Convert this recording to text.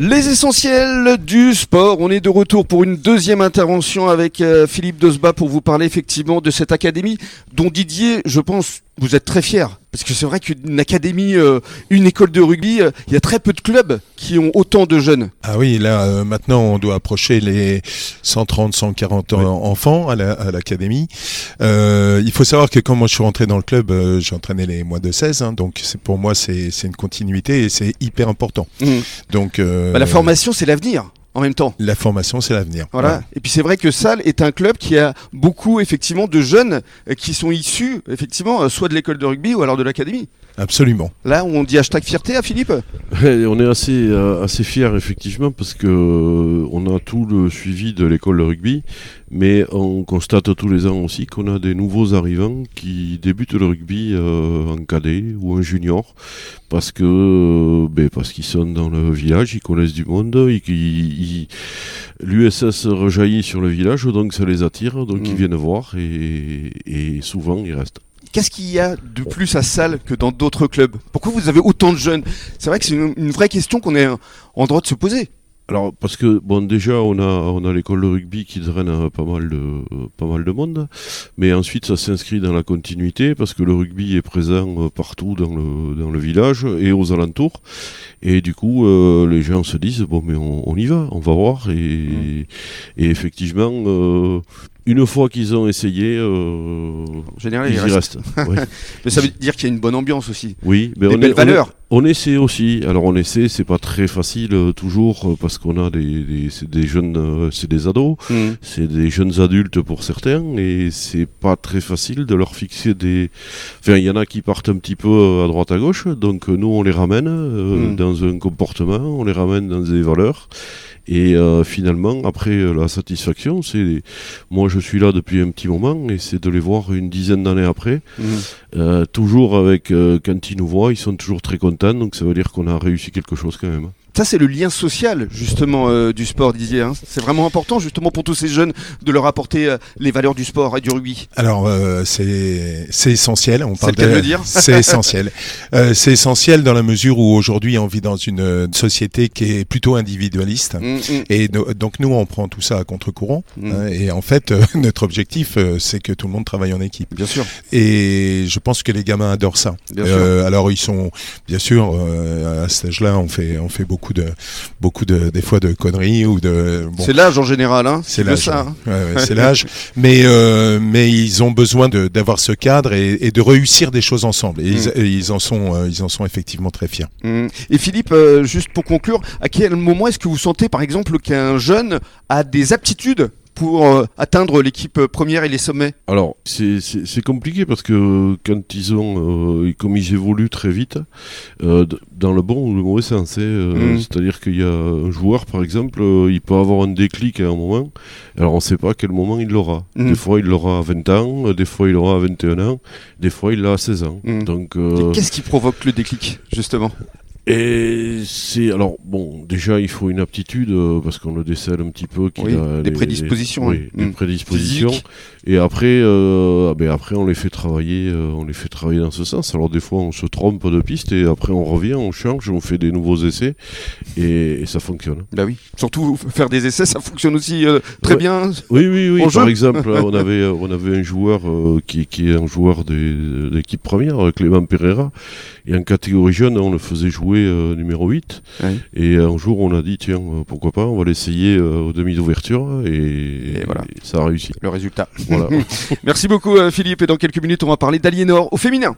Les essentiels du sport. On est de retour pour une deuxième intervention avec euh, Philippe Dosba pour vous parler effectivement de cette académie dont Didier, je pense, vous êtes très fier. Parce que c'est vrai qu'une académie, euh, une école de rugby, euh, il y a très peu de clubs qui ont autant de jeunes. Ah oui, là maintenant on doit approcher les 130, 140 enfants à l'académie. il faut savoir que quand moi je suis rentré dans le club, j'ai entraîné les moins de 16, hein, donc pour moi c'est une continuité et c'est hyper important. Mmh. Donc bah, la formation c'est l'avenir en même temps. La formation, c'est l'avenir. Voilà. Et puis c'est vrai que Salle est un club qui a beaucoup effectivement de jeunes euh, qui sont issus effectivement euh, soit de l'école de rugby ou alors de l'académie. Absolument. Là, on dit hashtag fierté à Philippe On est assez, euh, assez fiers, effectivement, parce que on a tout le suivi de l'école de rugby, mais on constate tous les ans aussi qu'on a des nouveaux arrivants qui débutent le rugby en cadet ou en junior, parce que ben, parce qu'ils sont dans le village, ils connaissent du monde, l'USS rejaillit sur le village, donc ça les attire, donc ils mm. viennent voir, et, et souvent ils restent. Qu'est-ce qu'il y a de plus à Salle que dans d'autres clubs? Pourquoi vous avez autant de jeunes? C'est vrai que c'est une, vraie question qu'on est en droit de se poser. Alors parce que bon déjà on a on a l'école de rugby qui draine pas mal de pas mal de monde, mais ensuite ça s'inscrit dans la continuité parce que le rugby est présent euh, partout dans le dans le village et aux alentours et du coup euh, les gens se disent bon mais on, y va, on va voir et, mmh. et effectivement euh, une fois qu'ils ont essayé, euh, général, ils, y restent. mais ça veut dire qu'il y a une bonne ambiance aussi. Oui, mais on, belles on, essaie aussi. Alors on essaie, c'est pas très facile euh, toujours euh, parce qu'on a des, des, jeunes, c'est des ados, hmm. c'est des jeunes adultes pour certains et c'est pas très facile de leur fixer des. Enfin, il y en a qui partent un petit peu à droite à gauche, donc nous on les ramène hmm. dans un comportement, on les ramène dans des valeurs. Et euh, finalement, après euh, la satisfaction, c'est moi je suis là depuis un petit moment et c'est de les voir une dizaine d'années après, mmh. euh, toujours avec quand ils nous voient, ils sont toujours très contents, donc ça veut dire qu'on a réussi quelque chose quand même. Ça, c'est le lien social, justement, euh, du sport, Didier. Hein. C'est vraiment important, justement, pour tous ces jeunes, de leur apporter euh, les valeurs du sport et du rugby. Alors, euh, c'est essentiel. On parle de le dire. C'est essentiel. c'est essentiel dans la mesure où aujourd'hui, on vit dans une société qui est plutôt individualiste. Mm, mm. Et donc, nous, on prend tout ça à contre-courant. Mm. Hein, et en fait, notre objectif, c'est que tout le monde travaille en équipe. Bien sûr. Et je pense que les gamins adorent ça. Bien sûr. Alors, ils sont, bien sûr, à cet âge-là, on fait, on fait beaucoup de, beaucoup de, des fois de conneries ou de. c'est l'âge en général, hein. C'est l'âge. Hein. c'est l'âge. Mais, euh, mais ils ont besoin d'avoir ce cadre et, de réussir des choses ensemble. Et, ils, mm. en sont, euh, ils en sont effectivement très fiers. Mm. Et Philippe, euh, juste pour conclure, à quel moment est-ce que vous sentez, par exemple, qu'un jeune a des aptitudes pour euh, atteindre l'équipe première et les sommets Alors, c'est compliqué parce que quand ils ont, euh, comme ils évoluent très vite, euh, dans le bon ou le mauvais sens, hein, mm. c'est-à-dire qu'il y a un joueur, par exemple, il peut avoir un déclic à un moment, alors on ne sait pas à quel moment il l'aura. Mm. Des fois, il l'aura à 20 ans, des fois, il l'aura à 21 ans, des fois, il l'a à 16 ans. Mm. Donc, Qu'est-ce qui provoque le déclic, justement? Et c'est alors bon, déjà il faut une aptitude euh, parce qu'on le décèle un petit peu. Qu'il a des prédispositions. oui, des mm. prédispositions. Et après, euh, ben après on les fait travailler, euh, on les fait travailler dans ce sens. Alors des fois on se trompe de piste et après on revient, on change, on fait des nouveaux essais et, ça fonctionne. Bah oui. Surtout faire des essais, ça fonctionne aussi très bien. Oui, oui, oui. Par exemple, on avait on avait un joueur qui, qui est un joueur de l'équipe première, Clément Pereira, et en catégorie jeune on le faisait jouer euh, numéro 8. Et un jour, on a dit, tiens, euh, pourquoi pas, on va l'essayer euh, au demi d'ouverture. Et, voilà. ça a réussi. Le résultat. Voilà. Merci beaucoup, Philippe. Et dans quelques minutes, on va parler d'Aliénor au féminin.